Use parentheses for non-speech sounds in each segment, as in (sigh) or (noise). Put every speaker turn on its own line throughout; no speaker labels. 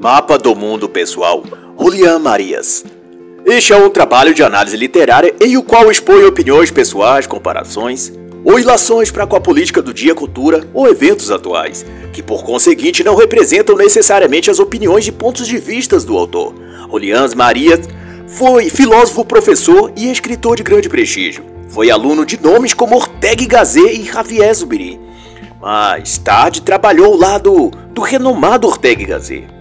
Mapa do Mundo Pessoal, Julian Marias. Este é um trabalho de análise literária em o qual expõe opiniões pessoais, comparações ou ilações para com a política do dia, cultura ou eventos atuais, que por conseguinte não representam necessariamente as opiniões e pontos de vistas do autor. Julian Marias foi filósofo, professor e escritor de grande prestígio. Foi aluno de nomes como Ortega y Gasset e Javier Zubiri. Mais tarde trabalhou ao lado do renomado Ortega y Gasset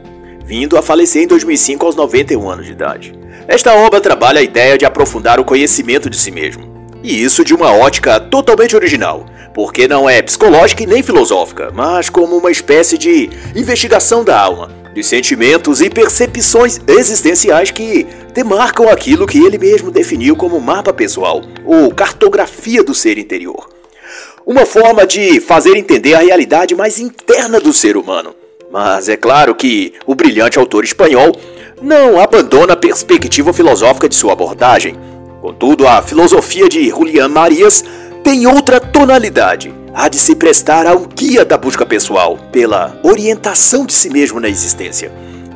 vindo a falecer em 2005 aos 91 anos de idade. Esta obra trabalha a ideia de aprofundar o conhecimento de si mesmo, e isso de uma ótica totalmente original, porque não é psicológica e nem filosófica, mas como uma espécie de investigação da alma, de sentimentos e percepções existenciais que demarcam aquilo que ele mesmo definiu como mapa pessoal, ou cartografia do ser interior. Uma forma de fazer entender a realidade mais interna do ser humano, mas é claro que o brilhante autor espanhol não abandona a perspectiva filosófica de sua abordagem. Contudo, a filosofia de Julián Marias tem outra tonalidade. Há de se prestar a um guia da busca pessoal, pela orientação de si mesmo na existência.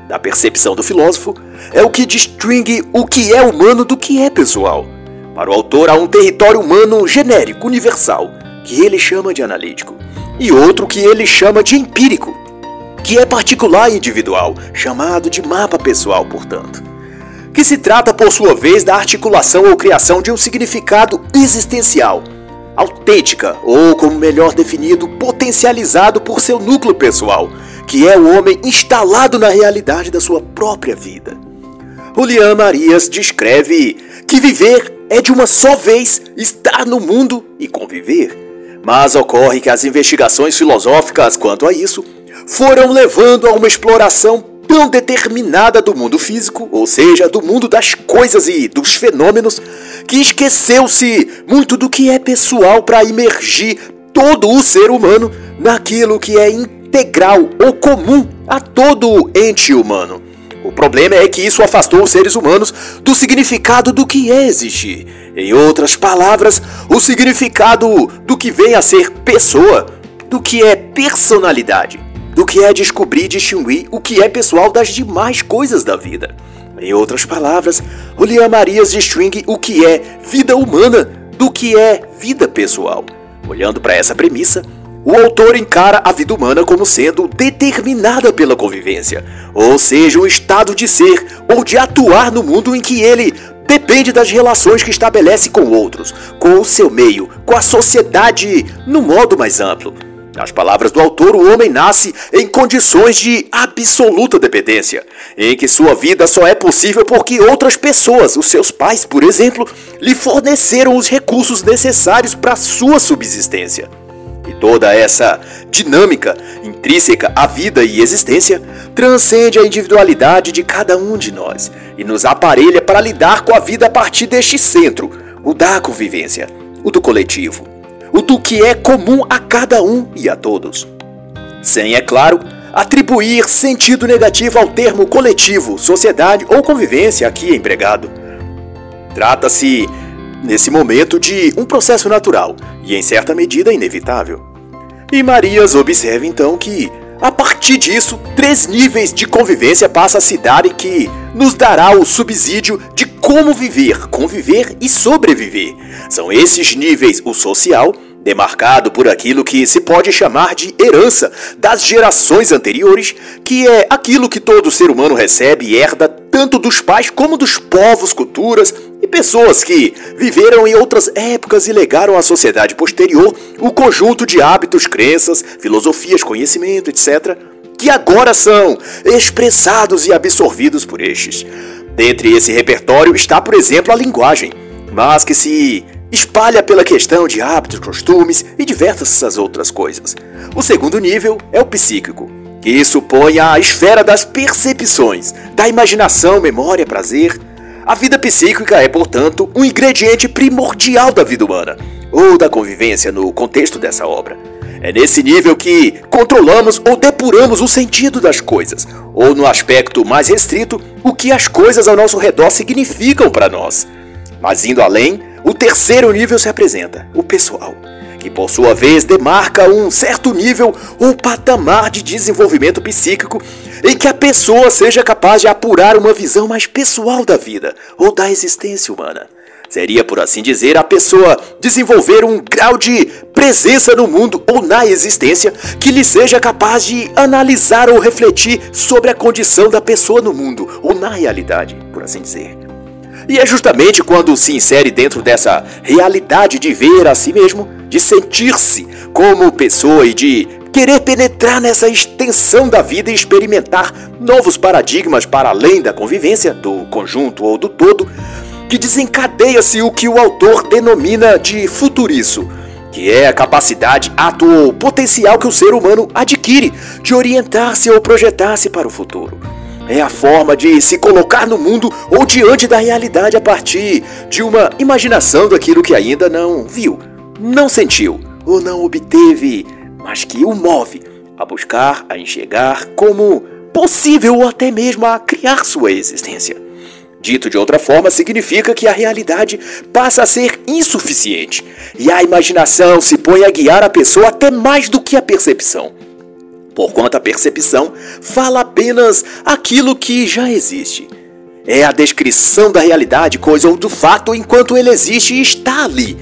Da percepção do filósofo, é o que distingue o que é humano do que é pessoal. Para o autor, há um território humano genérico, universal, que ele chama de analítico, e outro que ele chama de empírico, que é particular e individual, chamado de mapa pessoal, portanto. Que se trata, por sua vez, da articulação ou criação de um significado existencial, autêntica, ou, como melhor definido, potencializado por seu núcleo pessoal, que é o homem instalado na realidade da sua própria vida. Julián Marias descreve que viver é de uma só vez estar no mundo e conviver. Mas ocorre que as investigações filosóficas quanto a isso foram levando a uma exploração tão determinada do mundo físico, ou seja, do mundo das coisas e dos fenômenos, que esqueceu-se muito do que é pessoal para imergir todo o ser humano naquilo que é integral ou comum a todo ente humano. O problema é que isso afastou os seres humanos do significado do que é existir. Em outras palavras, o significado do que vem a ser pessoa, do que é personalidade do que é descobrir e distinguir o que é pessoal das demais coisas da vida. Em outras palavras, Julián Marias distingue o que é vida humana do que é vida pessoal. Olhando para essa premissa, o autor encara a vida humana como sendo determinada pela convivência, ou seja, um estado de ser ou de atuar no mundo em que ele depende das relações que estabelece com outros, com o seu meio, com a sociedade no modo mais amplo. Nas palavras do autor, o homem nasce em condições de absoluta dependência, em que sua vida só é possível porque outras pessoas, os seus pais, por exemplo, lhe forneceram os recursos necessários para sua subsistência. E toda essa dinâmica intrínseca à vida e existência transcende a individualidade de cada um de nós e nos aparelha para lidar com a vida a partir deste centro, o da convivência, o do coletivo o do que é comum a cada um e a todos. Sem, é claro, atribuir sentido negativo ao termo coletivo, sociedade ou convivência aqui empregado. Trata-se, nesse momento, de um processo natural e, em certa medida, inevitável. E Marias observa então que, a partir disso, três níveis de convivência passa a se dar e que nos dará o subsídio de como viver, conviver e sobreviver. São esses níveis o social, demarcado por aquilo que se pode chamar de herança das gerações anteriores, que é aquilo que todo ser humano recebe e herda tanto dos pais como dos povos, culturas e pessoas que viveram em outras épocas e legaram à sociedade posterior o conjunto de hábitos, crenças, filosofias, conhecimento, etc., que agora são expressados e absorvidos por estes. Dentre esse repertório está, por exemplo, a linguagem, mas que se espalha pela questão de hábitos, costumes e diversas outras coisas. O segundo nível é o psíquico, que supõe a esfera das percepções, da imaginação, memória, prazer. A vida psíquica é, portanto, um ingrediente primordial da vida humana, ou da convivência no contexto dessa obra. É nesse nível que controlamos ou depuramos o sentido das coisas, ou no aspecto mais restrito, o que as coisas ao nosso redor significam para nós. Mas indo além, o terceiro nível se apresenta, o pessoal, que por sua vez demarca um certo nível ou patamar de desenvolvimento psíquico em que a pessoa seja capaz de apurar uma visão mais pessoal da vida ou da existência humana. Seria, por assim dizer, a pessoa desenvolver um grau de presença no mundo ou na existência que lhe seja capaz de analisar ou refletir sobre a condição da pessoa no mundo ou na realidade, por assim dizer. E é justamente quando se insere dentro dessa realidade de ver a si mesmo, de sentir-se como pessoa e de querer penetrar nessa extensão da vida e experimentar novos paradigmas para além da convivência, do conjunto ou do todo, que desencadeia-se o que o autor denomina de futuriço, que é a capacidade, ato ou potencial que o ser humano adquire de orientar-se ou projetar-se para o futuro. É a forma de se colocar no mundo ou diante da realidade a partir de uma imaginação daquilo que ainda não viu, não sentiu ou não obteve, mas que o move a buscar, a enxergar como possível ou até mesmo a criar sua existência. Dito de outra forma, significa que a realidade passa a ser insuficiente e a imaginação se põe a guiar a pessoa até mais do que a percepção porquanto a percepção fala apenas aquilo que já existe. É a descrição da realidade, coisa ou do fato enquanto ele existe e está ali.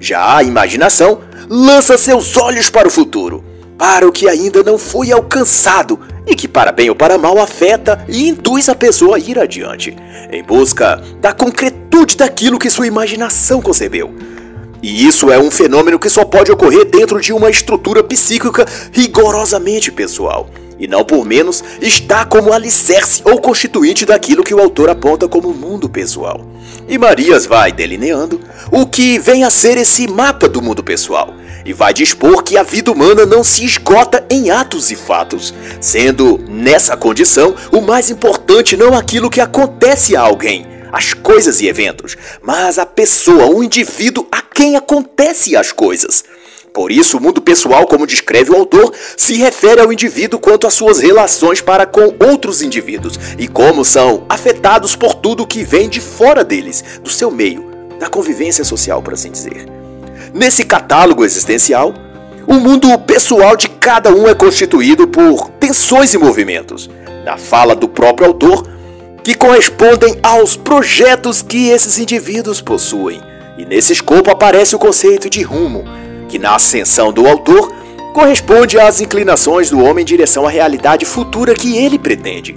Já a imaginação lança seus olhos para o futuro, para o que ainda não foi alcançado e que, para bem ou para mal, afeta e induz a pessoa a ir adiante, em busca da concretude daquilo que sua imaginação concebeu. E isso é um fenômeno que só pode ocorrer dentro de uma estrutura psíquica rigorosamente pessoal. E não por menos está como alicerce ou constituinte daquilo que o autor aponta como mundo pessoal. E Marias vai delineando o que vem a ser esse mapa do mundo pessoal e vai dispor que a vida humana não se esgota em atos e fatos, sendo nessa condição o mais importante não aquilo que acontece a alguém, as coisas e eventos, mas a pessoa, o indivíduo a quem acontecem as coisas. Por isso, o mundo pessoal, como descreve o autor, se refere ao indivíduo quanto às suas relações para com outros indivíduos e como são afetados por tudo que vem de fora deles, do seu meio, da convivência social, por assim dizer. Nesse catálogo existencial, o mundo pessoal de cada um é constituído por tensões e movimentos. Na fala do próprio autor, que correspondem aos projetos que esses indivíduos possuem. E nesse escopo aparece o conceito de rumo, que na ascensão do autor corresponde às inclinações do homem em direção à realidade futura que ele pretende.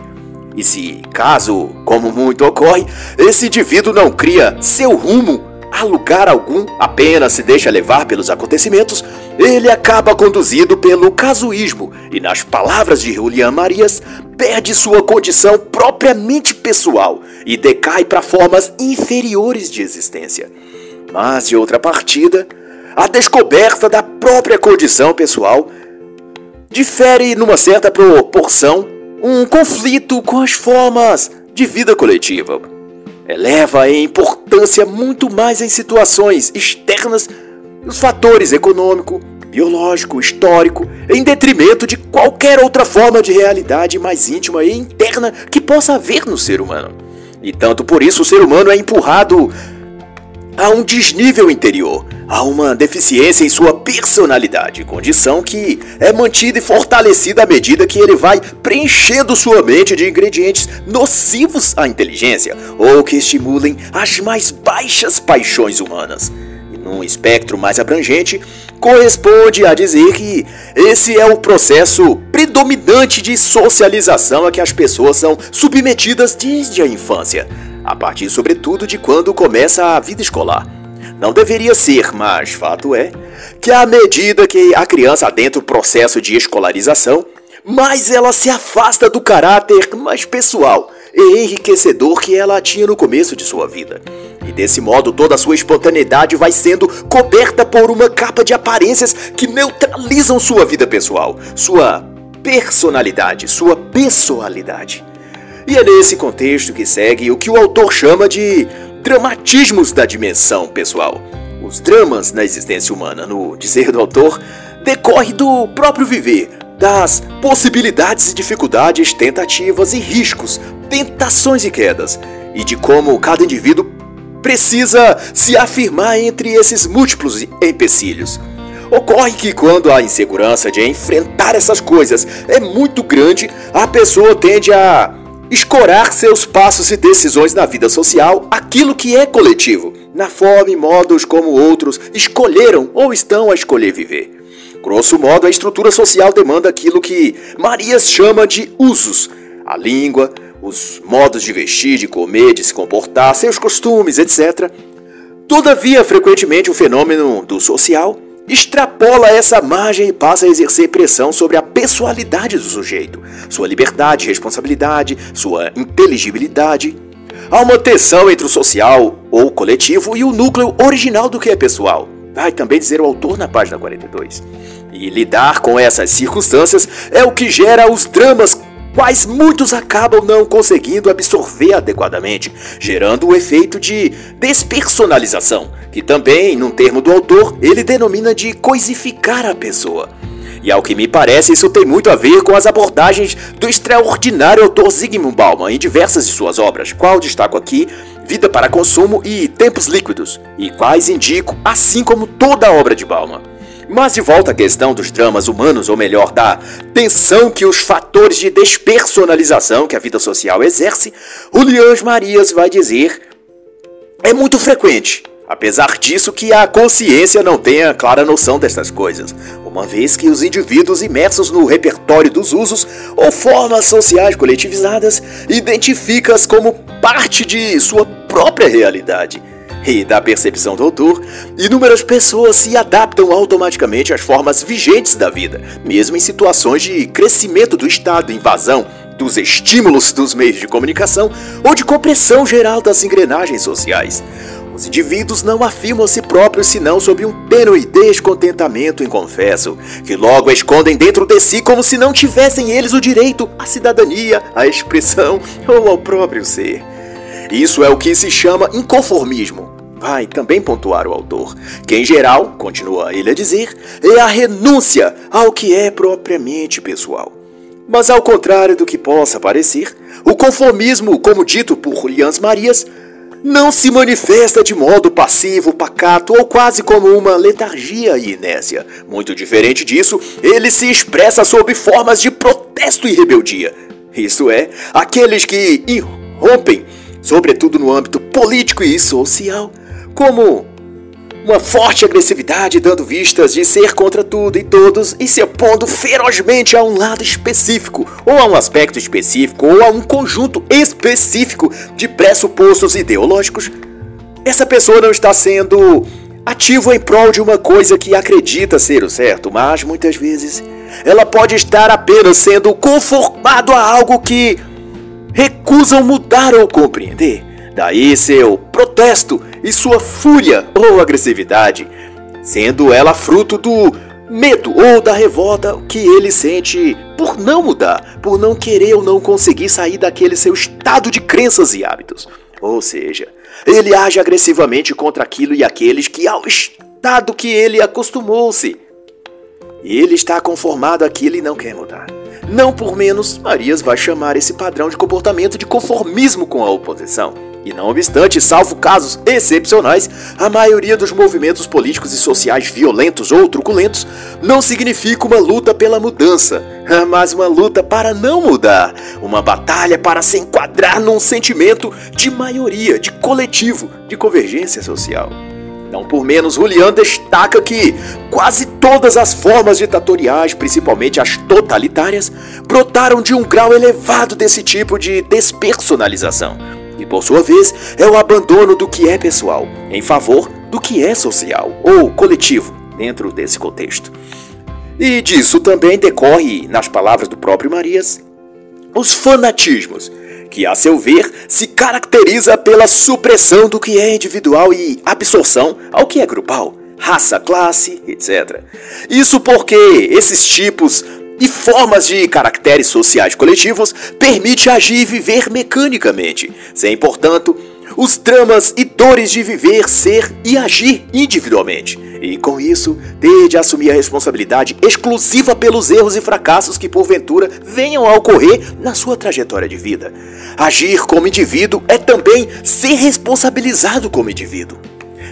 E se, caso, como muito ocorre, esse indivíduo não cria seu rumo a lugar algum, apenas se deixa levar pelos acontecimentos, ele acaba conduzido pelo casuísmo e, nas palavras de Julian Marias, perde sua condição propriamente pessoal e decai para formas inferiores de existência. Mas, de outra partida, a descoberta da própria condição pessoal difere, numa certa proporção, um conflito com as formas de vida coletiva eleva em importância muito mais em situações externas os fatores econômico, biológico, histórico, em detrimento de qualquer outra forma de realidade mais íntima e interna que possa haver no ser humano. E tanto por isso o ser humano é empurrado a um desnível interior, a uma deficiência em sua personalidade, condição que é mantida e fortalecida à medida que ele vai preenchendo sua mente de ingredientes nocivos à inteligência ou que estimulem as mais baixas paixões humanas. E num espectro mais abrangente, corresponde a dizer que esse é o processo predominante de socialização a que as pessoas são submetidas desde a infância a partir, sobretudo, de quando começa a vida escolar. Não deveria ser, mas fato é que à medida que a criança adentra o processo de escolarização, mais ela se afasta do caráter mais pessoal e enriquecedor que ela tinha no começo de sua vida. E desse modo, toda a sua espontaneidade vai sendo coberta por uma capa de aparências que neutralizam sua vida pessoal, sua personalidade, sua pessoalidade. E é nesse contexto que segue o que o autor chama de dramatismos da dimensão pessoal. Os dramas na existência humana, no dizer do autor, decorre do próprio viver, das possibilidades e dificuldades, tentativas e riscos, tentações e quedas, e de como cada indivíduo precisa se afirmar entre esses múltiplos empecilhos. Ocorre que quando a insegurança de enfrentar essas coisas é muito grande, a pessoa tende a escorar seus passos e decisões na vida social aquilo que é coletivo, na forma e modos como outros escolheram ou estão a escolher viver. Grosso modo, a estrutura social demanda aquilo que Marias chama de usos: a língua, os modos de vestir, de comer, de se comportar, seus costumes, etc. Todavia, frequentemente o fenômeno do social extrapola essa margem e passa a exercer pressão sobre a pessoalidade do sujeito, sua liberdade, responsabilidade, sua inteligibilidade. Há uma tensão entre o social ou coletivo e o núcleo original do que é pessoal. Vai também dizer o autor na página 42. E lidar com essas circunstâncias é o que gera os dramas quais muitos acabam não conseguindo absorver adequadamente, gerando o efeito de despersonalização, que também, num termo do autor, ele denomina de coisificar a pessoa. E ao que me parece, isso tem muito a ver com as abordagens do extraordinário autor Zygmunt Bauman em diversas de suas obras, qual destaco aqui Vida para Consumo e Tempos Líquidos, e quais indico, assim como toda a obra de Bauman. Mas de volta à questão dos dramas humanos, ou melhor, da tensão que os fatores de despersonalização que a vida social exerce, o Lians Marias vai dizer é muito frequente. Apesar disso, que a consciência não tenha clara noção destas coisas, uma vez que os indivíduos imersos no repertório dos usos ou formas sociais coletivizadas identificam-as como parte de sua própria realidade e da percepção do autor, inúmeras pessoas se adaptam automaticamente às formas vigentes da vida, mesmo em situações de crescimento do Estado, invasão dos estímulos dos meios de comunicação ou de compressão geral das engrenagens sociais. Os indivíduos não afirmam si próprios senão sob um tênue descontentamento inconfesso, que logo escondem dentro de si como se não tivessem eles o direito à cidadania, à expressão (laughs) ou ao próprio ser. Isso é o que se chama inconformismo. Vai também pontuar o autor, que em geral, continua ele a dizer, é a renúncia ao que é propriamente pessoal. Mas ao contrário do que possa parecer, o conformismo, como dito por Julians Marias, não se manifesta de modo passivo, pacato ou quase como uma letargia e inércia. Muito diferente disso, ele se expressa sob formas de protesto e rebeldia. Isso é, aqueles que irrompem sobretudo no âmbito político e social, como uma forte agressividade dando vistas de ser contra tudo e todos e se opondo ferozmente a um lado específico, ou a um aspecto específico, ou a um conjunto específico de pressupostos ideológicos, essa pessoa não está sendo ativo em prol de uma coisa que acredita ser o certo, mas muitas vezes ela pode estar apenas sendo conformado a algo que recusam mudar ou compreender. Daí seu protesto e sua fúria ou agressividade, sendo ela fruto do medo ou da revolta que ele sente por não mudar, por não querer ou não conseguir sair daquele seu estado de crenças e hábitos. Ou seja, ele age agressivamente contra aquilo e aqueles que ao estado que ele acostumou-se. Ele está conformado àquilo e não quer mudar. Não por menos, Marias vai chamar esse padrão de comportamento de conformismo com a oposição. E não obstante, salvo casos excepcionais, a maioria dos movimentos políticos e sociais violentos ou truculentos não significa uma luta pela mudança, (laughs) mas uma luta para não mudar, uma batalha para se enquadrar num sentimento de maioria, de coletivo, de convergência social. Não por menos, Julian destaca que quase todas as formas ditatoriais, principalmente as totalitárias, brotaram de um grau elevado desse tipo de despersonalização. E por sua vez, é o abandono do que é pessoal em favor do que é social ou coletivo dentro desse contexto. E disso também decorre, nas palavras do próprio Marias, os fanatismos, que, a seu ver, se caracteriza pela supressão do que é individual e absorção ao que é grupal, raça, classe, etc. Isso porque esses tipos e formas de caracteres sociais coletivos permite agir e viver mecanicamente, sem, portanto, os dramas e dores de viver, ser e agir individualmente. E com isso, ter de assumir a responsabilidade exclusiva pelos erros e fracassos que porventura venham a ocorrer na sua trajetória de vida. Agir como indivíduo é também ser responsabilizado como indivíduo.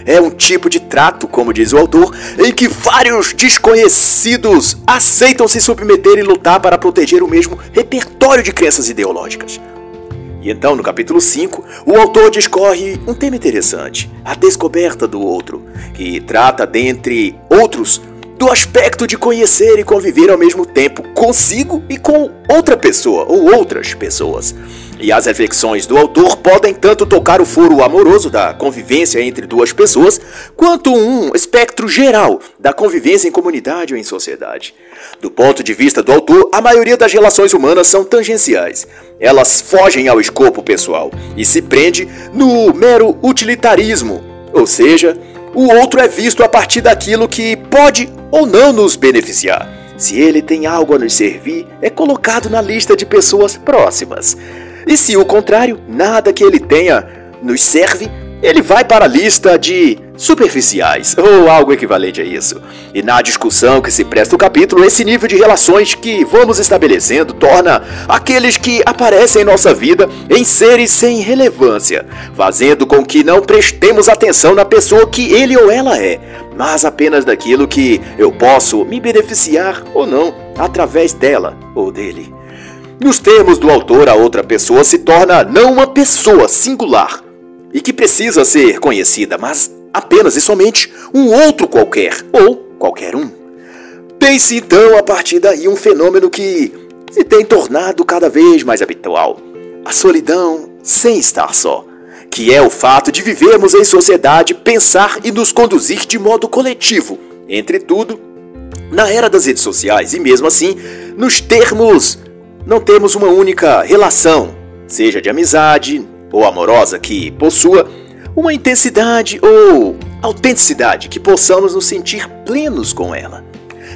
É um tipo de trato, como diz o autor, em que vários desconhecidos aceitam se submeter e lutar para proteger o mesmo repertório de crenças ideológicas. E então, no capítulo 5, o autor discorre um tema interessante, a descoberta do outro, que trata, dentre outros, do aspecto de conhecer e conviver ao mesmo tempo consigo e com outra pessoa ou outras pessoas. E as reflexões do autor podem tanto tocar o foro amoroso da convivência entre duas pessoas, quanto um espectro geral da convivência em comunidade ou em sociedade. Do ponto de vista do autor, a maioria das relações humanas são tangenciais. Elas fogem ao escopo pessoal e se prende no mero utilitarismo, ou seja, o outro é visto a partir daquilo que pode ou não nos beneficiar. Se ele tem algo a nos servir, é colocado na lista de pessoas próximas. E se o contrário, nada que ele tenha nos serve, ele vai para a lista de superficiais, ou algo equivalente a isso. E na discussão que se presta o capítulo, esse nível de relações que vamos estabelecendo torna aqueles que aparecem em nossa vida em seres sem relevância, fazendo com que não prestemos atenção na pessoa que ele ou ela é, mas apenas daquilo que eu posso me beneficiar ou não através dela ou dele. Nos termos do autor, a outra pessoa se torna não uma pessoa singular e que precisa ser conhecida, mas apenas e somente um outro qualquer ou qualquer um. Pense então a partir daí um fenômeno que se tem tornado cada vez mais habitual: a solidão sem estar só, que é o fato de vivermos em sociedade, pensar e nos conduzir de modo coletivo, entre tudo, na era das redes sociais e mesmo assim, nos termos não temos uma única relação, seja de amizade ou amorosa, que possua uma intensidade ou autenticidade que possamos nos sentir plenos com ela.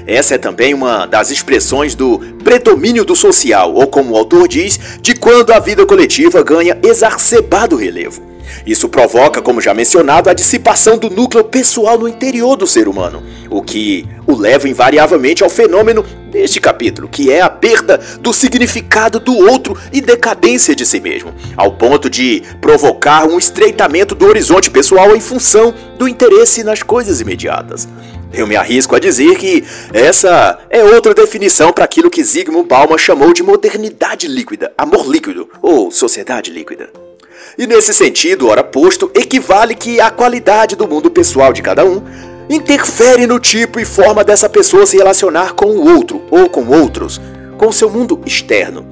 Essa é também uma das expressões do predomínio do social, ou como o autor diz, de quando a vida coletiva ganha exacerbado relevo. Isso provoca, como já mencionado, a dissipação do núcleo pessoal no interior do ser humano, o que o leva invariavelmente ao fenômeno deste capítulo, que é a perda do significado do outro e decadência de si mesmo, ao ponto de provocar um estreitamento do horizonte pessoal em função do interesse nas coisas imediatas. Eu me arrisco a dizer que essa é outra definição para aquilo que Zygmunt Bauman chamou de modernidade líquida, amor líquido ou sociedade líquida. E nesse sentido, ora posto, equivale que a qualidade do mundo pessoal de cada um interfere no tipo e forma dessa pessoa se relacionar com o outro ou com outros, com seu mundo externo.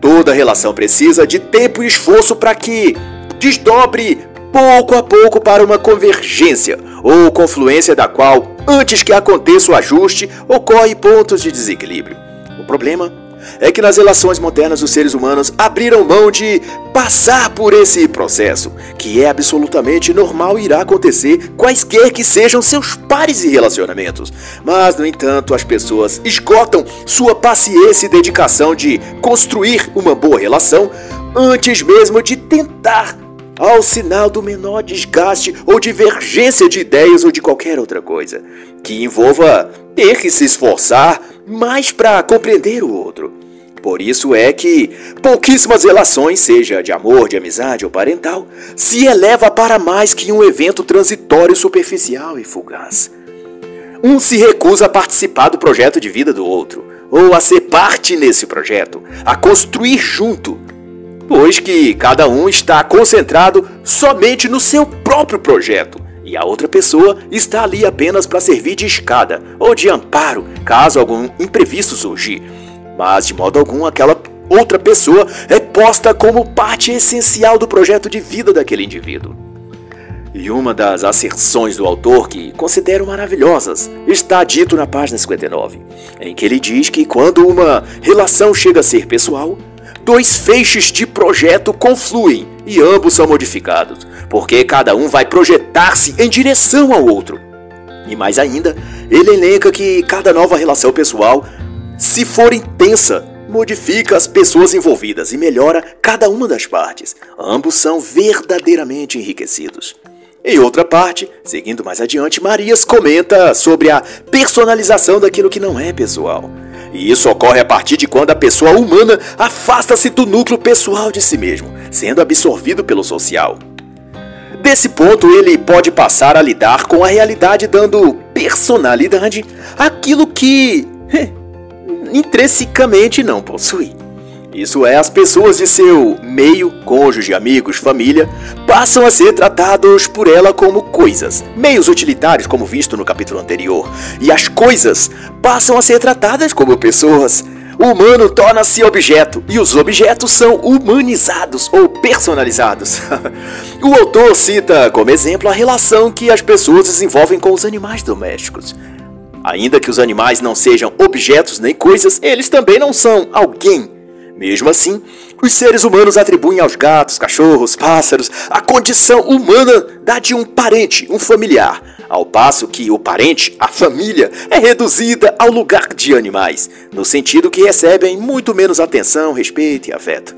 Toda relação precisa de tempo e esforço para que desdobre pouco a pouco para uma convergência ou confluência da qual, antes que aconteça o ajuste, ocorre pontos de desequilíbrio. O problema é que nas relações modernas os seres humanos abriram mão de passar por esse processo, que é absolutamente normal e irá acontecer quaisquer que sejam seus pares e relacionamentos. Mas, no entanto, as pessoas esgotam sua paciência e dedicação de construir uma boa relação antes mesmo de tentar ao sinal do menor desgaste ou divergência de ideias ou de qualquer outra coisa, que envolva ter que se esforçar mais para compreender o outro. Por isso é que pouquíssimas relações, seja de amor, de amizade ou parental, se eleva para mais que um evento transitório superficial e fugaz. Um se recusa a participar do projeto de vida do outro, ou a ser parte nesse projeto, a construir junto, pois que cada um está concentrado somente no seu próprio projeto e a outra pessoa está ali apenas para servir de escada ou de amparo caso algum imprevisto surgir. Mas de modo algum aquela outra pessoa é posta como parte essencial do projeto de vida daquele indivíduo. E uma das asserções do autor que considero maravilhosas está dito na página 59, em que ele diz que quando uma relação chega a ser pessoal, dois feixes de projeto confluem e ambos são modificados, porque cada um vai projetar-se em direção ao outro. E mais ainda, ele elenca que cada nova relação pessoal, se for intensa, modifica as pessoas envolvidas e melhora cada uma das partes. Ambos são verdadeiramente enriquecidos. Em outra parte, seguindo mais adiante, Marias comenta sobre a personalização daquilo que não é pessoal. E isso ocorre a partir de quando a pessoa humana afasta-se do núcleo pessoal de si mesmo, sendo absorvido pelo social. Desse ponto, ele pode passar a lidar com a realidade, dando personalidade àquilo que intrinsecamente não possui. Isso é, as pessoas de seu meio, cônjuge, amigos, família, passam a ser tratados por ela como coisas, meios utilitários, como visto no capítulo anterior, e as coisas passam a ser tratadas como pessoas. O humano torna-se objeto e os objetos são humanizados ou personalizados. (laughs) o autor cita como exemplo a relação que as pessoas desenvolvem com os animais domésticos. Ainda que os animais não sejam objetos nem coisas, eles também não são alguém mesmo assim, os seres humanos atribuem aos gatos, cachorros, pássaros a condição humana da de um parente, um familiar, ao passo que o parente, a família, é reduzida ao lugar de animais, no sentido que recebem muito menos atenção, respeito e afeto.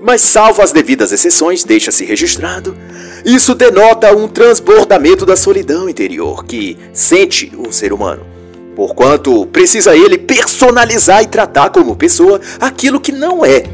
Mas, salvo as devidas exceções, deixa-se registrado, isso denota um transbordamento da solidão interior que sente o ser humano porquanto precisa ele personalizar e tratar como pessoa aquilo que não é.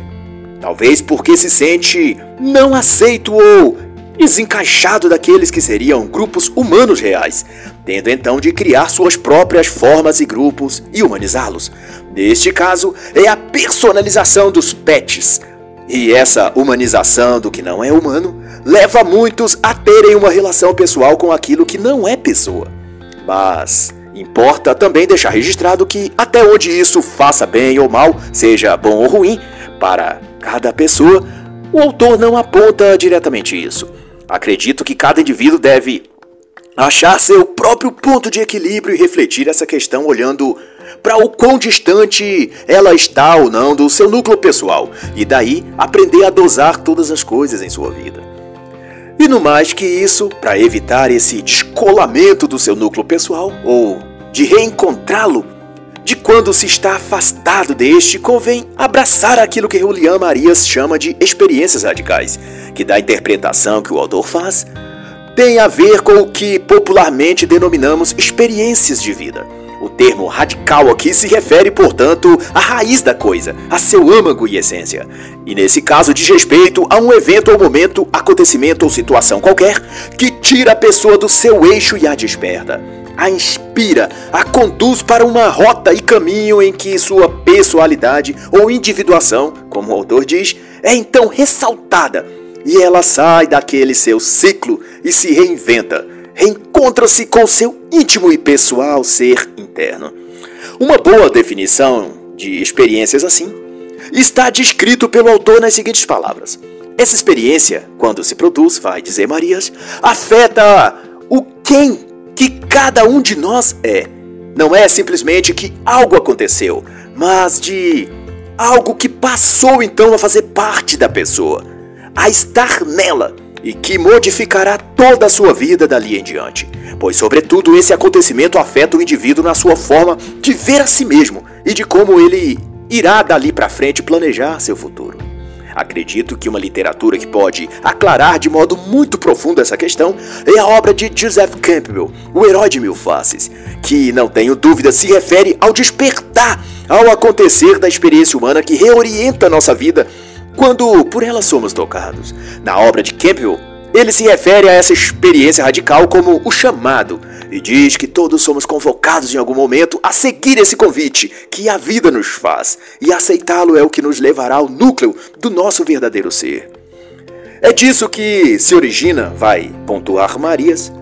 Talvez porque se sente não aceito ou desencaixado daqueles que seriam grupos humanos reais, tendo então de criar suas próprias formas e grupos e humanizá-los. Neste caso, é a personalização dos pets. E essa humanização do que não é humano leva muitos a terem uma relação pessoal com aquilo que não é pessoa. Mas Importa também deixar registrado que, até onde isso faça bem ou mal, seja bom ou ruim, para cada pessoa, o autor não aponta diretamente isso. Acredito que cada indivíduo deve achar seu próprio ponto de equilíbrio e refletir essa questão olhando para o quão distante ela está ou não do seu núcleo pessoal, e daí aprender a dosar todas as coisas em sua vida. E no mais que isso, para evitar esse descolamento do seu núcleo pessoal ou de reencontrá-lo, de quando se está afastado deste, convém abraçar aquilo que Julian Marias chama de experiências radicais, que da interpretação que o autor faz, tem a ver com o que popularmente denominamos experiências de vida. O termo radical aqui se refere, portanto, à raiz da coisa, a seu âmago e essência. E nesse caso diz respeito a um evento ou momento, acontecimento ou situação qualquer que tira a pessoa do seu eixo e a desperta. A inspira, a conduz para uma rota e caminho em que sua personalidade ou individuação, como o autor diz, é então ressaltada e ela sai daquele seu ciclo e se reinventa reencontra-se com seu íntimo e pessoal ser interno. Uma boa definição de experiências assim está descrito pelo autor nas seguintes palavras: Essa experiência, quando se produz, vai dizer Marias, afeta o quem que cada um de nós é. Não é simplesmente que algo aconteceu, mas de algo que passou então a fazer parte da pessoa, a estar nela e que modificará toda a sua vida dali em diante. Pois, sobretudo, esse acontecimento afeta o indivíduo na sua forma de ver a si mesmo e de como ele irá dali para frente planejar seu futuro. Acredito que uma literatura que pode aclarar de modo muito profundo essa questão é a obra de Joseph Campbell, O Herói de Mil Faces, que, não tenho dúvida, se refere ao despertar, ao acontecer da experiência humana que reorienta nossa vida quando por ela somos tocados. Na obra de Campbell, ele se refere a essa experiência radical como o chamado e diz que todos somos convocados em algum momento a seguir esse convite que a vida nos faz, e aceitá-lo é o que nos levará ao núcleo do nosso verdadeiro ser. É disso que se origina, vai pontuar Marias,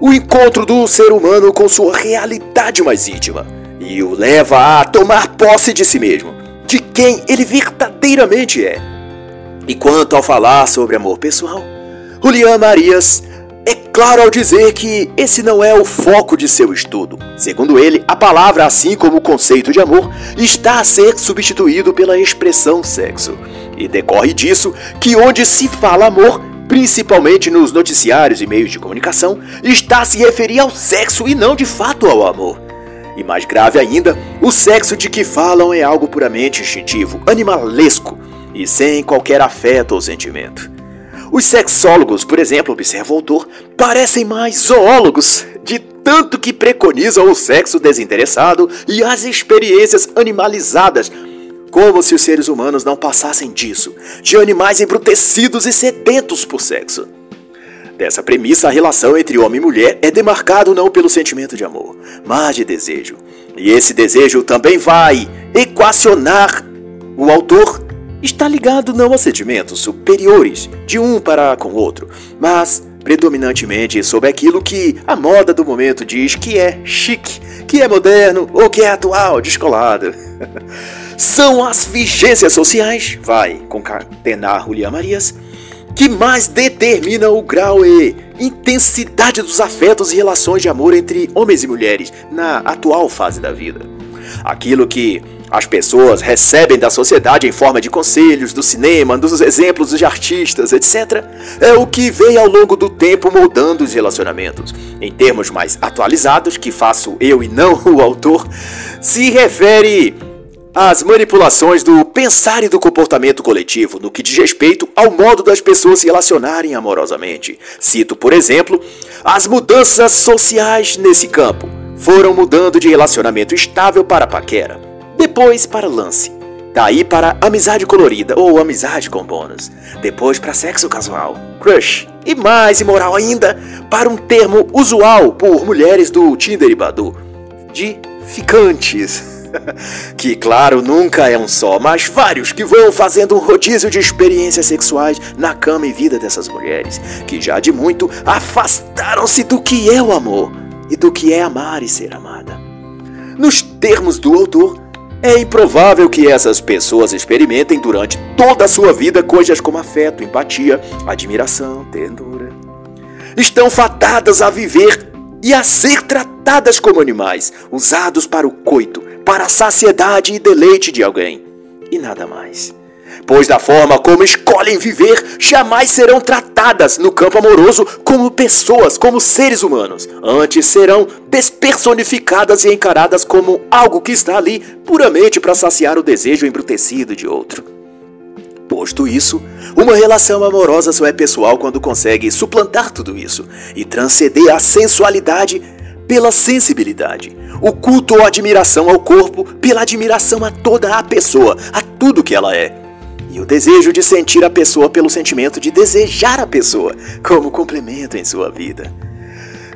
o encontro do ser humano com sua realidade mais íntima e o leva a tomar posse de si mesmo, de quem ele verdadeiramente é. E quanto ao falar sobre amor pessoal, Julian Marias é claro ao dizer que esse não é o foco de seu estudo. Segundo ele, a palavra, assim como o conceito de amor, está a ser substituído pela expressão sexo. E decorre disso que onde se fala amor, principalmente nos noticiários e meios de comunicação, está a se referir ao sexo e não de fato ao amor. E mais grave ainda, o sexo de que falam é algo puramente instintivo, animalesco e sem qualquer afeto ou sentimento. Os sexólogos, por exemplo, observa o autor, parecem mais zoólogos, de tanto que preconizam o sexo desinteressado e as experiências animalizadas, como se os seres humanos não passassem disso, de animais embrutecidos e sedentos por sexo. Dessa premissa, a relação entre homem e mulher é demarcado não pelo sentimento de amor, mas de desejo. E esse desejo também vai equacionar o autor está ligado não a sentimentos superiores de um para com o outro, mas predominantemente sobre aquilo que a moda do momento diz que é chique, que é moderno ou que é atual, descolado. (laughs) São as vigências sociais, vai concatenar Julián Marias, que mais determinam o grau e intensidade dos afetos e relações de amor entre homens e mulheres na atual fase da vida. Aquilo que as pessoas recebem da sociedade em forma de conselhos, do cinema, dos exemplos de artistas, etc. É o que veio ao longo do tempo moldando os relacionamentos. Em termos mais atualizados, que faço eu e não (laughs) o autor, se refere às manipulações do pensar e do comportamento coletivo no que diz respeito ao modo das pessoas se relacionarem amorosamente. Cito, por exemplo, as mudanças sociais nesse campo. Foram mudando de relacionamento estável para paquera depois para lance. Daí para amizade colorida ou amizade com bônus. Depois para sexo casual, crush. E mais imoral ainda, para um termo usual por mulheres do Tinder e Badu, de ficantes. (laughs) que, claro, nunca é um só, mas vários que vão fazendo um rodízio de experiências sexuais na cama e vida dessas mulheres, que já de muito afastaram-se do que é o amor e do que é amar e ser amada. Nos termos do autor, é improvável que essas pessoas experimentem durante toda a sua vida coisas como afeto, empatia, admiração, ternura. Estão fadadas a viver e a ser tratadas como animais, usados para o coito, para a saciedade e deleite de alguém, e nada mais pois da forma como escolhem viver, jamais serão tratadas no campo amoroso como pessoas, como seres humanos. Antes serão despersonificadas e encaradas como algo que está ali puramente para saciar o desejo embrutecido de outro. Posto isso, uma relação amorosa só é pessoal quando consegue suplantar tudo isso e transcender a sensualidade pela sensibilidade, o culto ou admiração ao corpo pela admiração a toda a pessoa, a tudo que ela é e o desejo de sentir a pessoa pelo sentimento de desejar a pessoa como complemento em sua vida.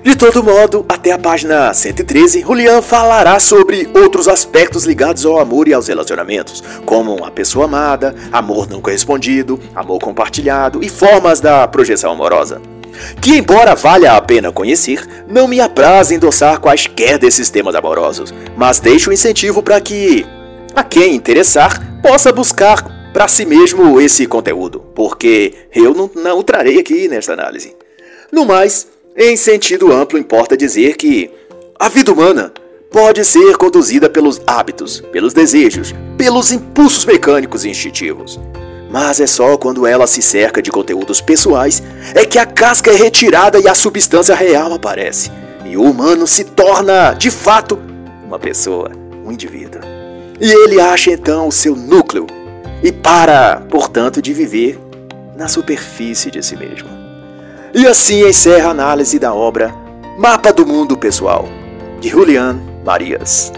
De todo modo, até a página 113, Julian falará sobre outros aspectos ligados ao amor e aos relacionamentos, como a pessoa amada, amor não correspondido, amor compartilhado e formas da projeção amorosa. Que, embora valha a pena conhecer, não me apraz endossar quaisquer desses temas amorosos, mas deixo o incentivo para que, a quem interessar, possa buscar para si mesmo esse conteúdo, porque eu não, não trarei aqui nesta análise. No mais, em sentido amplo, importa dizer que a vida humana pode ser conduzida pelos hábitos, pelos desejos, pelos impulsos mecânicos e instintivos. Mas é só quando ela se cerca de conteúdos pessoais é que a casca é retirada e a substância real aparece. E o humano se torna, de fato, uma pessoa, um indivíduo. E ele acha então o seu núcleo, e para, portanto, de viver na superfície de si mesmo. E assim encerra a análise da obra Mapa do Mundo Pessoal, de Julian Marias.